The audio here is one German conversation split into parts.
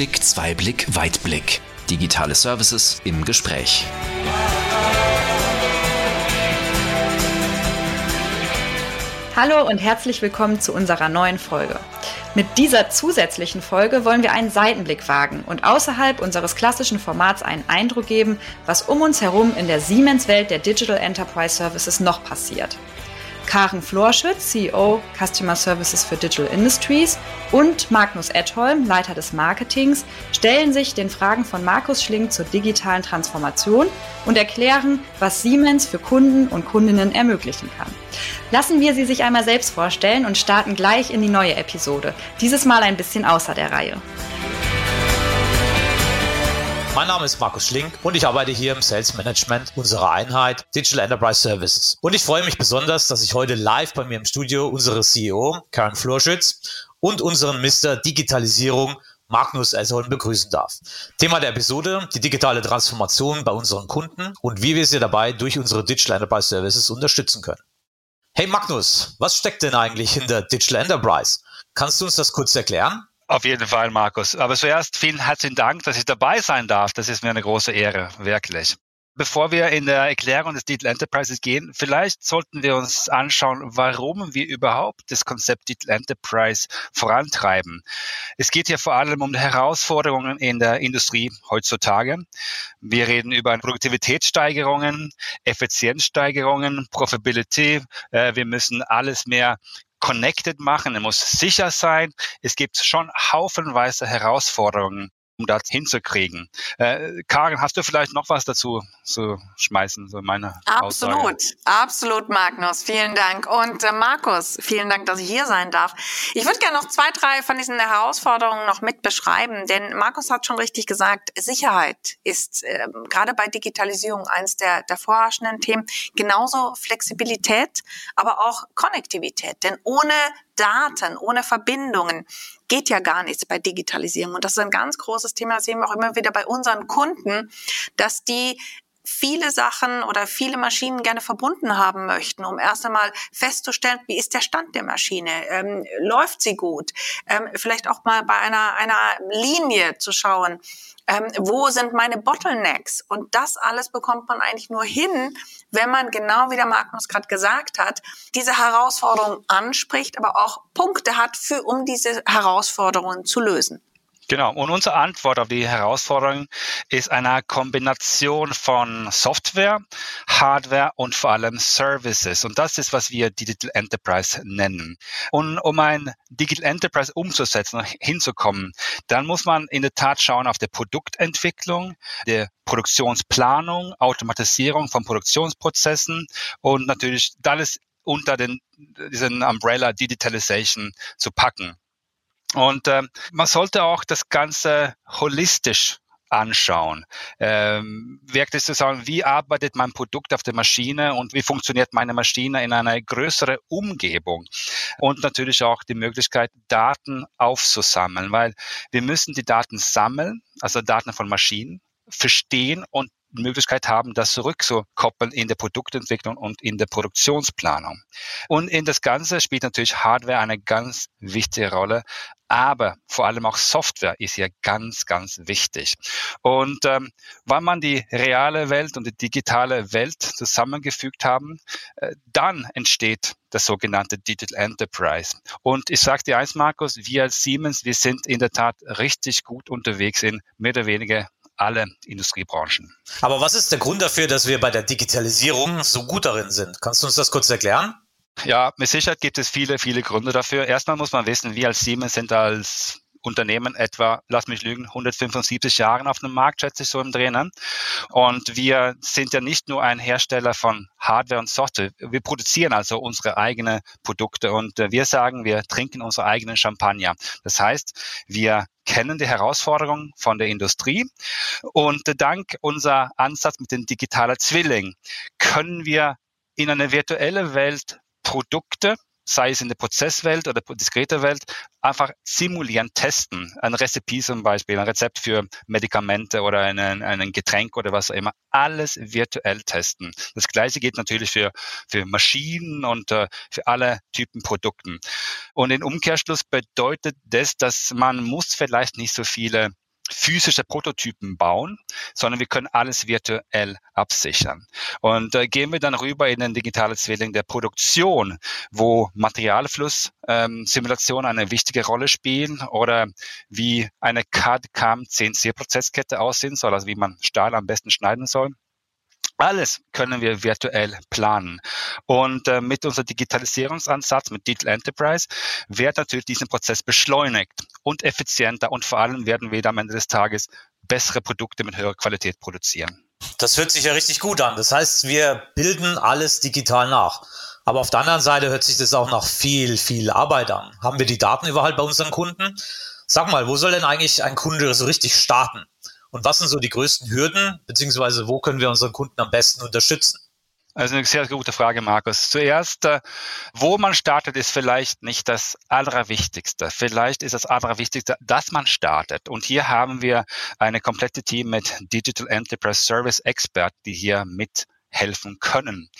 Einblick, Zweiblick, Weitblick. Digitale Services im Gespräch. Hallo und herzlich willkommen zu unserer neuen Folge. Mit dieser zusätzlichen Folge wollen wir einen Seitenblick wagen und außerhalb unseres klassischen Formats einen Eindruck geben, was um uns herum in der Siemens-Welt der Digital Enterprise Services noch passiert. Karen Florschütz, CEO Customer Services für Digital Industries und Magnus Edholm, Leiter des Marketings, stellen sich den Fragen von Markus Schling zur digitalen Transformation und erklären, was Siemens für Kunden und Kundinnen ermöglichen kann. Lassen wir sie sich einmal selbst vorstellen und starten gleich in die neue Episode, dieses Mal ein bisschen außer der Reihe. Mein Name ist Markus Schlink und ich arbeite hier im Sales Management unserer Einheit Digital Enterprise Services. Und ich freue mich besonders, dass ich heute live bei mir im Studio unsere CEO Karen Florschütz und unseren Mr. Digitalisierung Magnus Esholm begrüßen darf. Thema der Episode, die digitale Transformation bei unseren Kunden und wie wir sie dabei durch unsere Digital Enterprise Services unterstützen können. Hey Magnus, was steckt denn eigentlich hinter Digital Enterprise? Kannst du uns das kurz erklären? Auf jeden Fall, Markus. Aber zuerst vielen herzlichen Dank, dass ich dabei sein darf. Das ist mir eine große Ehre, wirklich. Bevor wir in der Erklärung des Digital Enterprises gehen, vielleicht sollten wir uns anschauen, warum wir überhaupt das Konzept Digital Enterprise vorantreiben. Es geht hier vor allem um Herausforderungen in der Industrie heutzutage. Wir reden über Produktivitätssteigerungen, Effizienzsteigerungen, Profitability. Äh, wir müssen alles mehr connected machen, er muss sicher sein. Es gibt schon haufenweise Herausforderungen, um das hinzukriegen. Äh, Karin, hast du vielleicht noch was dazu zu schmeißen, so meine Absolut, Aussage? absolut, Magnus. Vielen Dank. Und äh, Markus, vielen Dank, dass ich hier sein darf. Ich würde gerne noch zwei, drei von diesen Herausforderungen noch mit beschreiben, denn Markus hat schon richtig gesagt, Sicherheit ist äh, gerade bei Digitalisierung eins der, der vorherrschenden Themen. Genauso Flexibilität, aber auch Konnektivität. Denn ohne Daten, ohne Verbindungen geht ja gar nichts bei Digitalisierung. Und das ist ein ganz großes Thema, das sehen wir auch immer wieder bei unseren Kunden, dass die viele Sachen oder viele Maschinen gerne verbunden haben möchten, um erst einmal festzustellen, wie ist der Stand der Maschine, ähm, läuft sie gut, ähm, vielleicht auch mal bei einer, einer Linie zu schauen, ähm, wo sind meine Bottlenecks? Und das alles bekommt man eigentlich nur hin, wenn man genau wie der Magnus gerade gesagt hat, diese Herausforderungen anspricht, aber auch Punkte hat, für, um diese Herausforderungen zu lösen. Genau. Und unsere Antwort auf die Herausforderung ist eine Kombination von Software, Hardware und vor allem Services. Und das ist, was wir Digital Enterprise nennen. Und um ein Digital Enterprise umzusetzen, hinzukommen, dann muss man in der Tat schauen auf der Produktentwicklung, der Produktionsplanung, Automatisierung von Produktionsprozessen und natürlich alles unter den, diesen Umbrella Digitalization zu packen. Und äh, man sollte auch das Ganze holistisch anschauen. Ähm, wirklich zu sagen, wie arbeitet mein Produkt auf der Maschine und wie funktioniert meine Maschine in einer größeren Umgebung. Und natürlich auch die Möglichkeit, Daten aufzusammeln, weil wir müssen die Daten sammeln, also Daten von Maschinen, verstehen und Möglichkeit haben, das zurückzukoppeln in der Produktentwicklung und in der Produktionsplanung. Und in das Ganze spielt natürlich Hardware eine ganz wichtige Rolle, aber vor allem auch Software ist hier ganz, ganz wichtig. Und ähm, wenn man die reale Welt und die digitale Welt zusammengefügt haben, äh, dann entsteht das sogenannte Digital Enterprise. Und ich sage dir eins, Markus, wir als Siemens, wir sind in der Tat richtig gut unterwegs in mehr oder weniger alle Industriebranchen. Aber was ist der Grund dafür, dass wir bei der Digitalisierung so gut darin sind? Kannst du uns das kurz erklären? Ja, mit Sicherheit gibt es viele, viele Gründe dafür. Erstmal muss man wissen, wir als Siemens sind als Unternehmen etwa, lass mich lügen, 175 Jahren auf dem Markt, schätze ich so im Drehen. Und wir sind ja nicht nur ein Hersteller von Hardware und Software. Wir produzieren also unsere eigenen Produkte und äh, wir sagen, wir trinken unsere eigenen Champagner. Das heißt, wir kennen die Herausforderungen von der Industrie und dank unser Ansatz mit dem digitalen Zwilling können wir in eine virtuelle Welt Produkte sei es in der Prozesswelt oder diskreter Welt, einfach simulieren, testen. Ein Rezept zum Beispiel, ein Rezept für Medikamente oder einen, einen Getränk oder was auch immer. Alles virtuell testen. Das Gleiche geht natürlich für, für Maschinen und äh, für alle Typen Produkten. Und in Umkehrschluss bedeutet das, dass man muss vielleicht nicht so viele physische Prototypen bauen, sondern wir können alles virtuell absichern. Und äh, gehen wir dann rüber in den digitalen Zwilling der Produktion, wo Materialfluss ähm, Simulation eine wichtige Rolle spielen oder wie eine CAD-CAM CNC-Prozesskette aussehen soll, also wie man Stahl am besten schneiden soll. Alles können wir virtuell planen. Und äh, mit unserem Digitalisierungsansatz, mit Digital Enterprise, wird natürlich diesen Prozess beschleunigt und effizienter und vor allem werden wir am Ende des Tages bessere Produkte mit höherer Qualität produzieren. Das hört sich ja richtig gut an. Das heißt, wir bilden alles digital nach. Aber auf der anderen Seite hört sich das auch nach viel, viel Arbeit an. Haben wir die Daten überhaupt bei unseren Kunden? Sag mal, wo soll denn eigentlich ein Kunde so richtig starten? Und was sind so die größten Hürden, beziehungsweise wo können wir unseren Kunden am besten unterstützen? Also eine sehr gute Frage, Markus. Zuerst, äh, wo man startet, ist vielleicht nicht das Allerwichtigste. Vielleicht ist das Allerwichtigste, dass man startet. Und hier haben wir eine komplette Team mit Digital Enterprise Service Expert, die hier mithelfen können.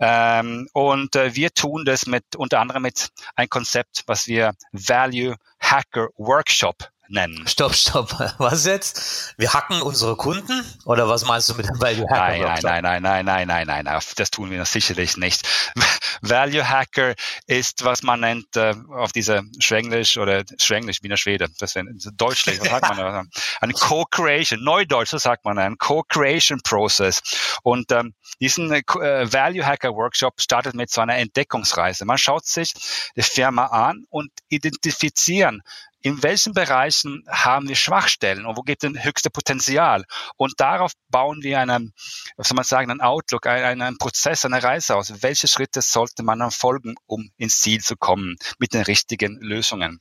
Ähm, und äh, wir tun das mit unter anderem mit ein Konzept, was wir Value Hacker Workshop nennen. Stopp, stopp. Was jetzt? Wir hacken unsere Kunden? Oder was meinst du mit dem Value Hacker? Nein, nein, nein, nein, nein, nein, nein, nein. Das tun wir sicherlich nicht. Value Hacker ist, was man nennt, äh, auf diese Schwenglisch oder Schwenglisch wie in der Schwede. Das ist Deutsch, was sagt man? Ein Co-Creation, Neudeutsch, so sagt man, ein Co-Creation Process. Und ähm, diesen äh, Value Hacker Workshop startet mit so einer Entdeckungsreise. Man schaut sich die Firma an und identifizieren, in welchen Bereichen haben wir Schwachstellen und wo geht denn höchste Potenzial? Und darauf bauen wir einen, was soll man sagen, einen Outlook, einen, einen Prozess, eine Reise aus. Welche Schritte sollte man dann folgen, um ins Ziel zu kommen mit den richtigen Lösungen?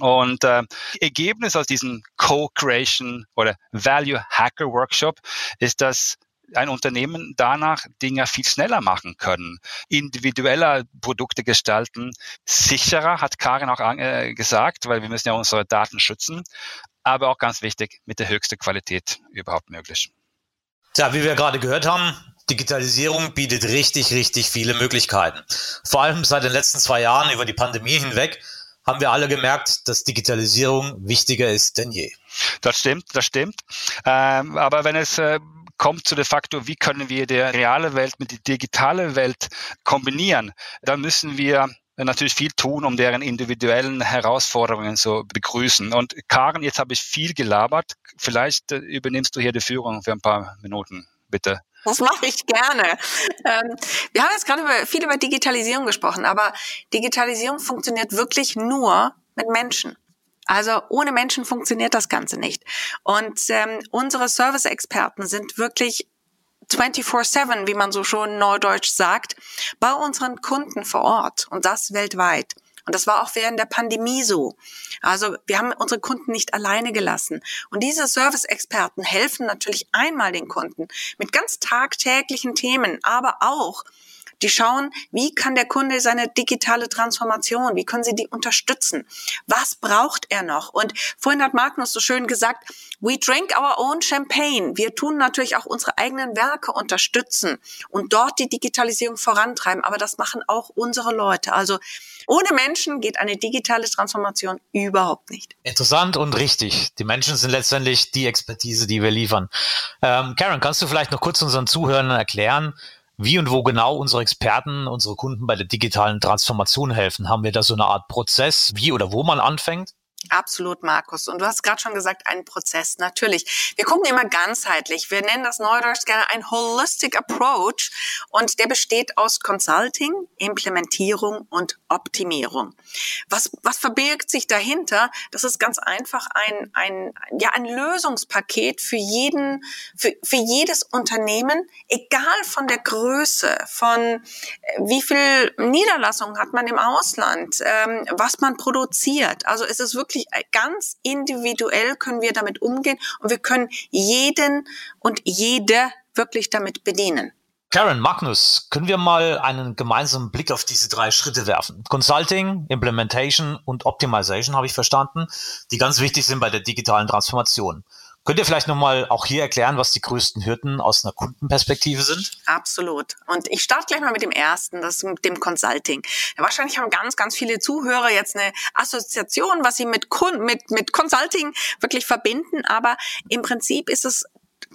Und äh, Ergebnis aus diesem Co-Creation oder Value Hacker Workshop ist, dass ein Unternehmen danach Dinge viel schneller machen können, individueller Produkte gestalten, sicherer, hat Karin auch äh, gesagt, weil wir müssen ja unsere Daten schützen, aber auch ganz wichtig, mit der höchsten Qualität überhaupt möglich. Tja, wie wir gerade gehört haben, Digitalisierung bietet richtig, richtig viele Möglichkeiten. Vor allem seit den letzten zwei Jahren über die Pandemie hinweg haben wir alle gemerkt, dass Digitalisierung wichtiger ist denn je. Das stimmt, das stimmt. Ähm, aber wenn es äh, kommt zu de facto, wie können wir die reale Welt mit der digitalen Welt kombinieren, dann müssen wir natürlich viel tun, um deren individuellen Herausforderungen zu begrüßen. Und Karen, jetzt habe ich viel gelabert. Vielleicht äh, übernimmst du hier die Führung für ein paar Minuten, bitte. Das mache ich gerne. Ähm, wir haben jetzt gerade viel über Digitalisierung gesprochen, aber Digitalisierung funktioniert wirklich nur mit Menschen. Also ohne Menschen funktioniert das Ganze nicht. Und ähm, unsere Service-Experten sind wirklich 24-7, wie man so schon neudeutsch sagt, bei unseren Kunden vor Ort und das weltweit. Und das war auch während der Pandemie so. Also wir haben unsere Kunden nicht alleine gelassen. Und diese Service-Experten helfen natürlich einmal den Kunden mit ganz tagtäglichen Themen, aber auch die schauen, wie kann der Kunde seine digitale Transformation, wie können sie die unterstützen? Was braucht er noch? Und vorhin hat Magnus so schön gesagt, we drink our own champagne. Wir tun natürlich auch unsere eigenen Werke unterstützen und dort die Digitalisierung vorantreiben. Aber das machen auch unsere Leute. Also ohne Menschen geht eine digitale Transformation überhaupt nicht. Interessant und richtig. Die Menschen sind letztendlich die Expertise, die wir liefern. Ähm, Karen, kannst du vielleicht noch kurz unseren Zuhörern erklären, wie und wo genau unsere Experten, unsere Kunden bei der digitalen Transformation helfen? Haben wir da so eine Art Prozess, wie oder wo man anfängt? Absolut, Markus. Und du hast gerade schon gesagt, ein Prozess. Natürlich. Wir gucken immer ganzheitlich. Wir nennen das Neudeutsch gerne ein Holistic Approach. Und der besteht aus Consulting, Implementierung und Optimierung. Was, was verbirgt sich dahinter? Das ist ganz einfach ein, ein, ja, ein Lösungspaket für jeden, für, für jedes Unternehmen, egal von der Größe, von äh, wie viel Niederlassungen hat man im Ausland, ähm, was man produziert. Also es ist wirklich wirklich äh, ganz individuell können wir damit umgehen und wir können jeden und jede wirklich damit bedienen. Karen, Magnus, können wir mal einen gemeinsamen Blick auf diese drei Schritte werfen? Consulting, Implementation und Optimization habe ich verstanden, die ganz wichtig sind bei der digitalen Transformation. Könnt ihr vielleicht nochmal auch hier erklären, was die größten Hürden aus einer Kundenperspektive sind? Absolut. Und ich starte gleich mal mit dem ersten, das mit dem Consulting. Wahrscheinlich haben ganz, ganz viele Zuhörer jetzt eine Assoziation, was sie mit, mit, mit Consulting wirklich verbinden. Aber im Prinzip ist es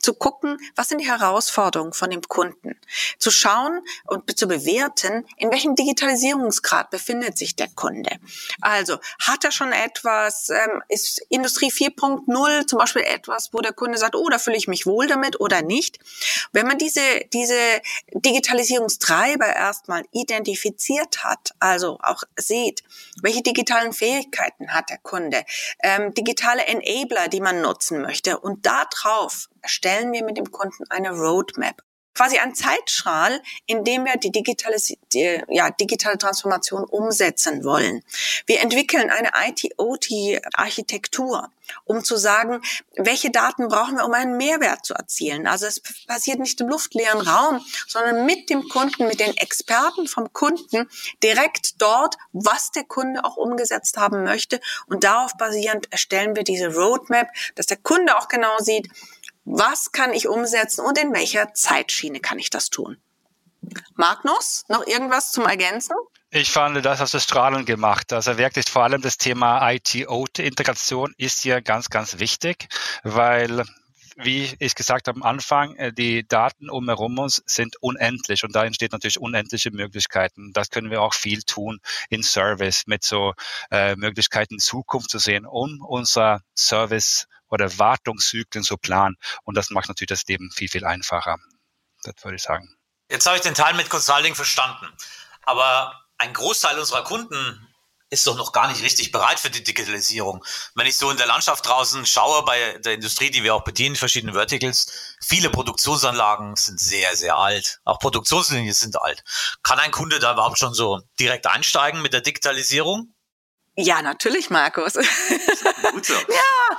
zu gucken, was sind die Herausforderungen von dem Kunden, zu schauen und zu bewerten, in welchem Digitalisierungsgrad befindet sich der Kunde. Also hat er schon etwas, ähm, ist Industrie 4.0 zum Beispiel etwas, wo der Kunde sagt, oh, da fühle ich mich wohl damit oder nicht. Wenn man diese, diese Digitalisierungstreiber erstmal identifiziert hat, also auch sieht, welche digitalen Fähigkeiten hat der Kunde, ähm, digitale Enabler, die man nutzen möchte und darauf erstellen wir mit dem Kunden eine Roadmap. Quasi ein Zeitstrahl, in dem wir die digitale, die, ja, digitale Transformation umsetzen wollen. Wir entwickeln eine IT-OT-Architektur, um zu sagen, welche Daten brauchen wir, um einen Mehrwert zu erzielen. Also es passiert nicht im luftleeren Raum, sondern mit dem Kunden, mit den Experten vom Kunden direkt dort, was der Kunde auch umgesetzt haben möchte. Und darauf basierend erstellen wir diese Roadmap, dass der Kunde auch genau sieht, was kann ich umsetzen und in welcher Zeitschiene kann ich das tun? Magnus, noch irgendwas zum Ergänzen? Ich fand, das hast du strahlend gemacht. Also wirklich vor allem das Thema IT-OT-Integration ist hier ganz, ganz wichtig, weil wie ich gesagt habe am Anfang, äh, die Daten umherum uns sind unendlich und da entsteht natürlich unendliche Möglichkeiten. Das können wir auch viel tun in Service mit so äh, Möglichkeiten Zukunft zu sehen, um unser Service oder Wartungszyklen zu planen. Und das macht natürlich das Leben viel, viel einfacher. Das würde ich sagen. Jetzt habe ich den Teil mit Consulting verstanden. Aber ein Großteil unserer Kunden ist doch noch gar nicht richtig bereit für die Digitalisierung. Wenn ich so in der Landschaft draußen schaue bei der Industrie, die wir auch bedienen, verschiedene Verticals, viele Produktionsanlagen sind sehr, sehr alt. Auch Produktionslinien sind alt. Kann ein Kunde da überhaupt schon so direkt einsteigen mit der Digitalisierung? Ja, natürlich, Markus. Gut so. ja,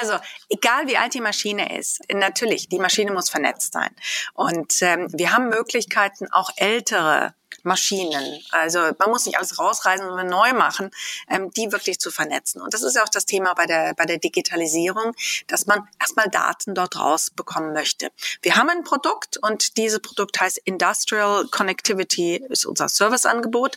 also egal wie alt die Maschine ist, natürlich, die Maschine muss vernetzt sein. Und ähm, wir haben Möglichkeiten, auch ältere Maschinen. Also man muss nicht alles rausreißen, sondern neu machen, ähm, die wirklich zu vernetzen. Und das ist ja auch das Thema bei der, bei der Digitalisierung, dass man erstmal Daten dort rausbekommen möchte. Wir haben ein Produkt und dieses Produkt heißt Industrial Connectivity, ist unser Serviceangebot.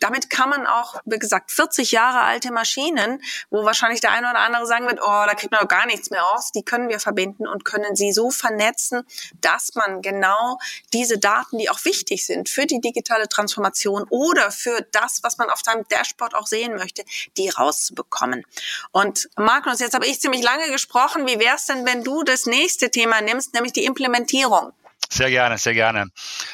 Damit kann man auch, wie gesagt, 40 Jahre alte Maschinen, wo wahrscheinlich der eine oder andere sagen wird, oh, da kriegt man doch gar nichts mehr aus, die können wir verbinden und können sie so vernetzen, dass man genau diese Daten, die auch wichtig sind für die Digitalisierung, digitale Transformation oder für das, was man auf deinem Dashboard auch sehen möchte, die rauszubekommen. Und Magnus, jetzt habe ich ziemlich lange gesprochen. Wie wäre es denn, wenn du das nächste Thema nimmst, nämlich die Implementierung? Sehr gerne, sehr gerne.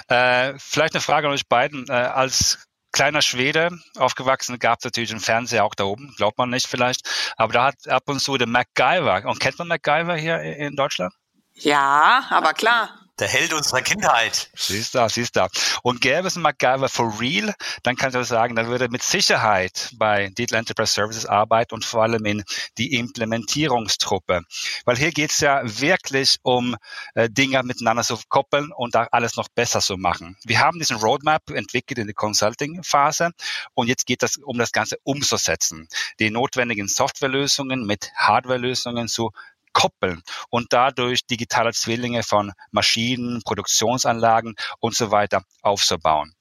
Äh, vielleicht eine Frage an euch beiden. Äh, als kleiner Schwede aufgewachsen, gab es natürlich einen Fernseher auch da oben, glaubt man nicht vielleicht. Aber da hat ab und zu der MacGyver. Und kennt man MacGyver hier in Deutschland? Ja, aber klar der Held unserer Kindheit. Siehst du, siehst du. Und gäbe es einen MacGyver for real, dann kannst du sagen, dann würde er mit Sicherheit bei Digital Enterprise Services arbeiten und vor allem in die Implementierungstruppe. Weil hier geht es ja wirklich um äh, Dinge miteinander zu koppeln und da alles noch besser zu machen. Wir haben diesen Roadmap entwickelt in der Consulting-Phase und jetzt geht es um das Ganze umzusetzen. Die notwendigen Softwarelösungen mit Hardwarelösungen zu koppeln und dadurch digitale Zwillinge von Maschinen, Produktionsanlagen und so weiter aufzubauen.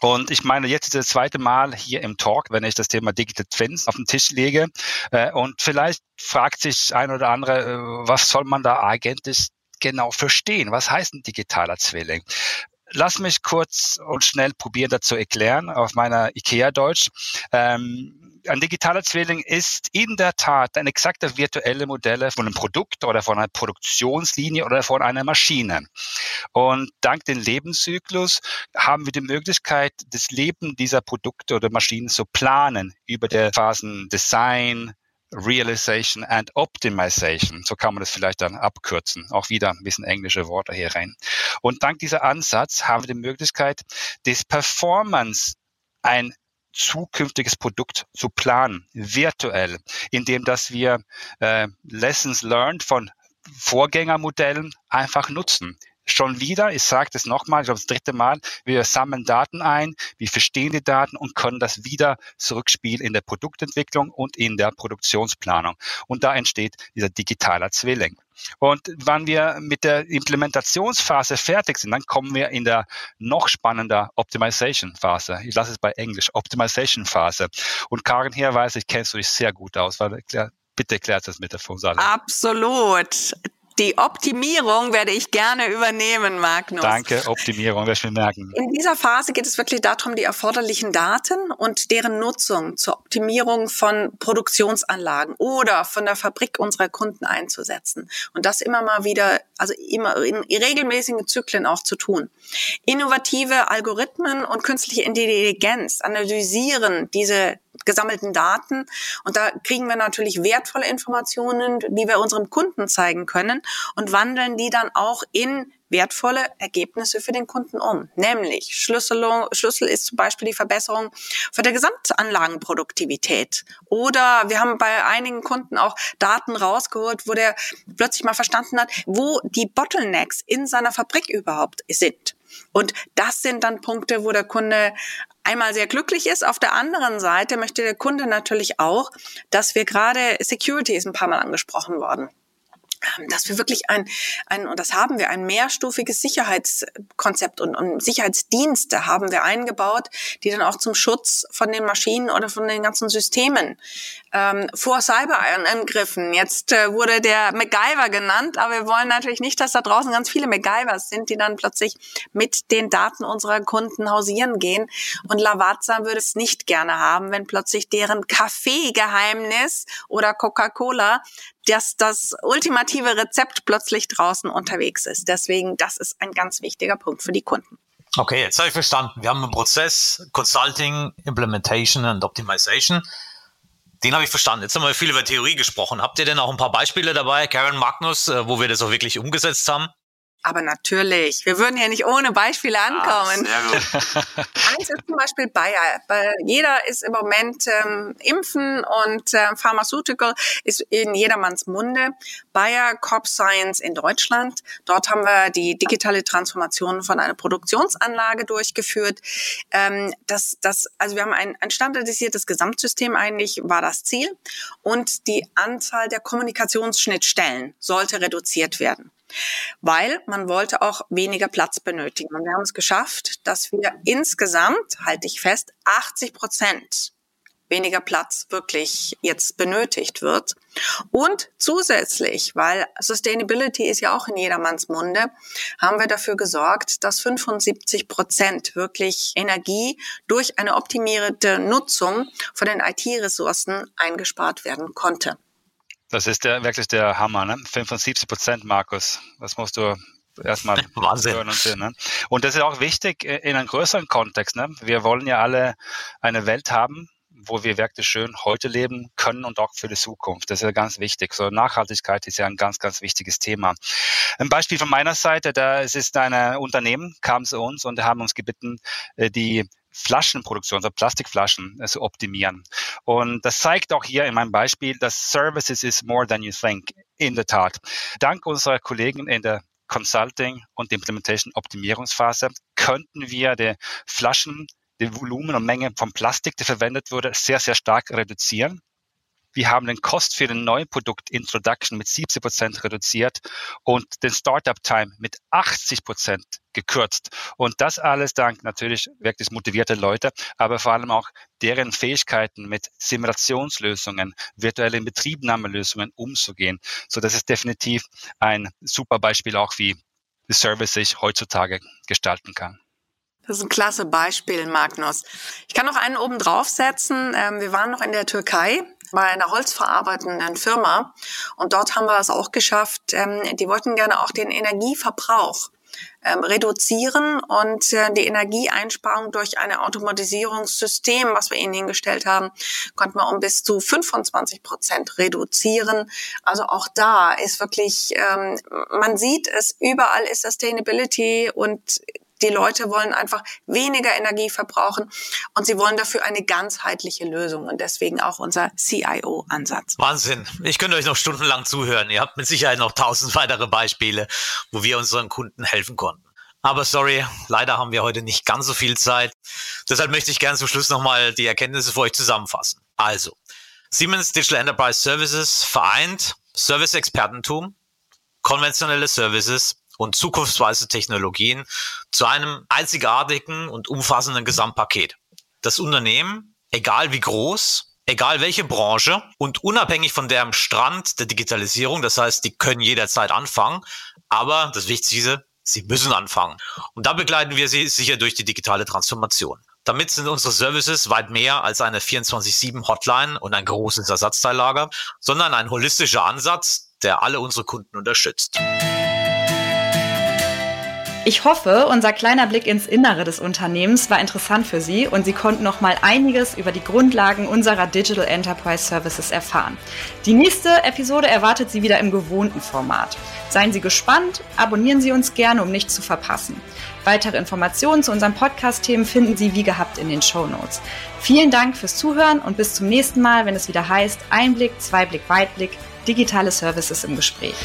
Und ich meine, jetzt ist das zweite Mal hier im Talk, wenn ich das Thema Digital Twins auf den Tisch lege. Äh, und vielleicht fragt sich ein oder andere, äh, was soll man da eigentlich genau verstehen? Was heißt ein digitaler Zwilling? Lass mich kurz und schnell probieren, das zu erklären auf meiner IKEA-Deutsch. Ähm, ein digitaler Zwilling ist in der Tat ein exakter virtuelle Modelle von einem Produkt oder von einer Produktionslinie oder von einer Maschine. Und dank dem Lebenszyklus haben wir die Möglichkeit, das Leben dieser Produkte oder Maschinen zu planen über die Phasen Design, Realization and Optimization. So kann man das vielleicht dann abkürzen. Auch wieder ein bisschen englische Worte hier rein. Und dank dieser Ansatz haben wir die Möglichkeit, das Performance ein zukünftiges Produkt zu planen, virtuell, indem dass wir äh, Lessons learned von Vorgängermodellen einfach nutzen. Schon wieder, ich sage das nochmal, ich glaube das dritte Mal, wir sammeln Daten ein, wir verstehen die Daten und können das wieder zurückspielen in der Produktentwicklung und in der Produktionsplanung. Und da entsteht dieser digitaler Zwilling. Und wenn wir mit der Implementationsphase fertig sind, dann kommen wir in der noch spannender Optimization Phase. Ich lasse es bei Englisch, Optimization Phase. Und Karin, hier weiß ich, kennst du dich sehr gut aus, weil bitte erklärt das mit der für Absolut. Die Optimierung werde ich gerne übernehmen, Magnus. Danke, Optimierung, ich mir merken. In dieser Phase geht es wirklich darum, die erforderlichen Daten und deren Nutzung zur Optimierung von Produktionsanlagen oder von der Fabrik unserer Kunden einzusetzen. Und das immer mal wieder, also immer in regelmäßigen Zyklen auch zu tun. Innovative Algorithmen und künstliche Intelligenz analysieren diese gesammelten Daten. Und da kriegen wir natürlich wertvolle Informationen, die wir unserem Kunden zeigen können und wandeln die dann auch in wertvolle Ergebnisse für den Kunden um. Nämlich Schlüsselung, Schlüssel ist zum Beispiel die Verbesserung von der Gesamtanlagenproduktivität. Oder wir haben bei einigen Kunden auch Daten rausgeholt, wo der plötzlich mal verstanden hat, wo die Bottlenecks in seiner Fabrik überhaupt sind. Und das sind dann Punkte, wo der Kunde einmal sehr glücklich ist. Auf der anderen Seite möchte der Kunde natürlich auch, dass wir gerade Security ist ein paar Mal angesprochen worden ähm, dass wir wirklich ein, ein, und das haben wir, ein mehrstufiges Sicherheitskonzept und, und Sicherheitsdienste haben wir eingebaut, die dann auch zum Schutz von den Maschinen oder von den ganzen Systemen ähm, vor Cyberangriffen. Jetzt äh, wurde der MacGyver genannt, aber wir wollen natürlich nicht, dass da draußen ganz viele MacGyvers sind, die dann plötzlich mit den Daten unserer Kunden hausieren gehen. Und Lavazza würde es nicht gerne haben, wenn plötzlich deren Kaffeegeheimnis oder Coca-Cola dass das ultimative Rezept plötzlich draußen unterwegs ist. Deswegen, das ist ein ganz wichtiger Punkt für die Kunden. Okay, jetzt habe ich verstanden. Wir haben einen Prozess, Consulting, Implementation und Optimization. Den habe ich verstanden. Jetzt haben wir viel über Theorie gesprochen. Habt ihr denn auch ein paar Beispiele dabei, Karen Magnus, äh, wo wir das auch wirklich umgesetzt haben? Aber natürlich, wir würden ja nicht ohne Beispiele ankommen. Ah, Eins ist zum Beispiel Bayer. Jeder ist im Moment ähm, Impfen und äh, Pharmaceutical ist in jedermanns Munde. Bayer Corp Science in Deutschland. Dort haben wir die digitale Transformation von einer Produktionsanlage durchgeführt. Ähm, das, das, also wir haben ein, ein standardisiertes Gesamtsystem eigentlich, war das Ziel. Und die Anzahl der Kommunikationsschnittstellen sollte reduziert werden weil man wollte auch weniger Platz benötigen. Und wir haben es geschafft, dass wir insgesamt, halte ich fest, 80 Prozent weniger Platz wirklich jetzt benötigt wird. Und zusätzlich, weil Sustainability ist ja auch in jedermanns Munde, haben wir dafür gesorgt, dass 75 Prozent wirklich Energie durch eine optimierte Nutzung von den IT-Ressourcen eingespart werden konnte. Das ist der, wirklich der Hammer, ne? 75 Prozent, Markus. Das musst du erstmal Wahnsinn. hören und sehen. Ne? Und das ist auch wichtig in einem größeren Kontext. Ne? Wir wollen ja alle eine Welt haben, wo wir wirklich schön heute leben können und auch für die Zukunft. Das ist ja ganz wichtig. So Nachhaltigkeit ist ja ein ganz, ganz wichtiges Thema. Ein Beispiel von meiner Seite, da es ist ein Unternehmen, kam zu uns und haben uns gebeten, äh, die Flaschenproduktion, also Plastikflaschen äh, zu optimieren. Und das zeigt auch hier in meinem Beispiel, dass Services is more than you think. In der Tat. Dank unserer Kollegen in der Consulting und Implementation Optimierungsphase könnten wir die Flaschen, die Volumen und Menge von Plastik, die verwendet wurde, sehr, sehr stark reduzieren. Wir haben den Kost für den neuen Produkt Introduction mit 70 Prozent reduziert und den Startup Time mit 80 Prozent gekürzt. Und das alles dank natürlich wirklich motivierter Leute, aber vor allem auch deren Fähigkeiten mit Simulationslösungen, virtuellen Betriebnahmelösungen umzugehen. So, das ist definitiv ein super Beispiel auch, wie die Service sich heutzutage gestalten kann. Das ist ein klasse Beispiel, Magnus. Ich kann noch einen oben draufsetzen. Ähm, wir waren noch in der Türkei bei einer holzverarbeitenden Firma und dort haben wir es auch geschafft. Ähm, die wollten gerne auch den Energieverbrauch ähm, reduzieren und äh, die Energieeinsparung durch ein Automatisierungssystem, was wir ihnen hingestellt haben, konnten wir um bis zu 25 Prozent reduzieren. Also auch da ist wirklich, ähm, man sieht es, überall ist Sustainability und Die Leute wollen einfach weniger Energie verbrauchen und sie wollen dafür eine ganzheitliche Lösung und deswegen auch unser CIO-Ansatz. Wahnsinn. Ich könnte euch noch stundenlang zuhören. Ihr habt mit Sicherheit noch tausend weitere Beispiele, wo wir unseren Kunden helfen konnten. Aber sorry, leider haben wir heute nicht ganz so viel Zeit. Deshalb möchte ich gerne zum Schluss nochmal die Erkenntnisse für euch zusammenfassen. Also, Siemens Digital Enterprise Services vereint Service-Expertentum, konventionelle Services und zukunftsweise Technologien zu einem einzigartigen und umfassenden Gesamtpaket. Das Unternehmen, egal wie groß, egal welche Branche und unabhängig von deren Strand der Digitalisierung, das heißt, die können jederzeit anfangen, aber das Wichtigste, sie müssen anfangen. Und da begleiten wir sie sicher durch die digitale Transformation. Damit sind unsere Services weit mehr als eine 24-7 Hotline und ein großes Ersatzteillager, sondern ein holistischer Ansatz, der alle unsere Kunden unterstützt. Ich hoffe, unser kleiner Blick ins Innere des Unternehmens war interessant für Sie und Sie konnten noch mal einiges über die Grundlagen unserer Digital Enterprise Services erfahren. Die nächste Episode erwartet Sie wieder im gewohnten Format. Seien Sie gespannt, abonnieren Sie uns gerne, um nichts zu verpassen. Weitere Informationen zu unseren Podcast-Themen finden Sie wie gehabt in den Show Notes. Vielen Dank fürs Zuhören und bis zum nächsten Mal, wenn es wieder heißt Einblick, Zweiblick, Weitblick, digitale Services im Gespräch.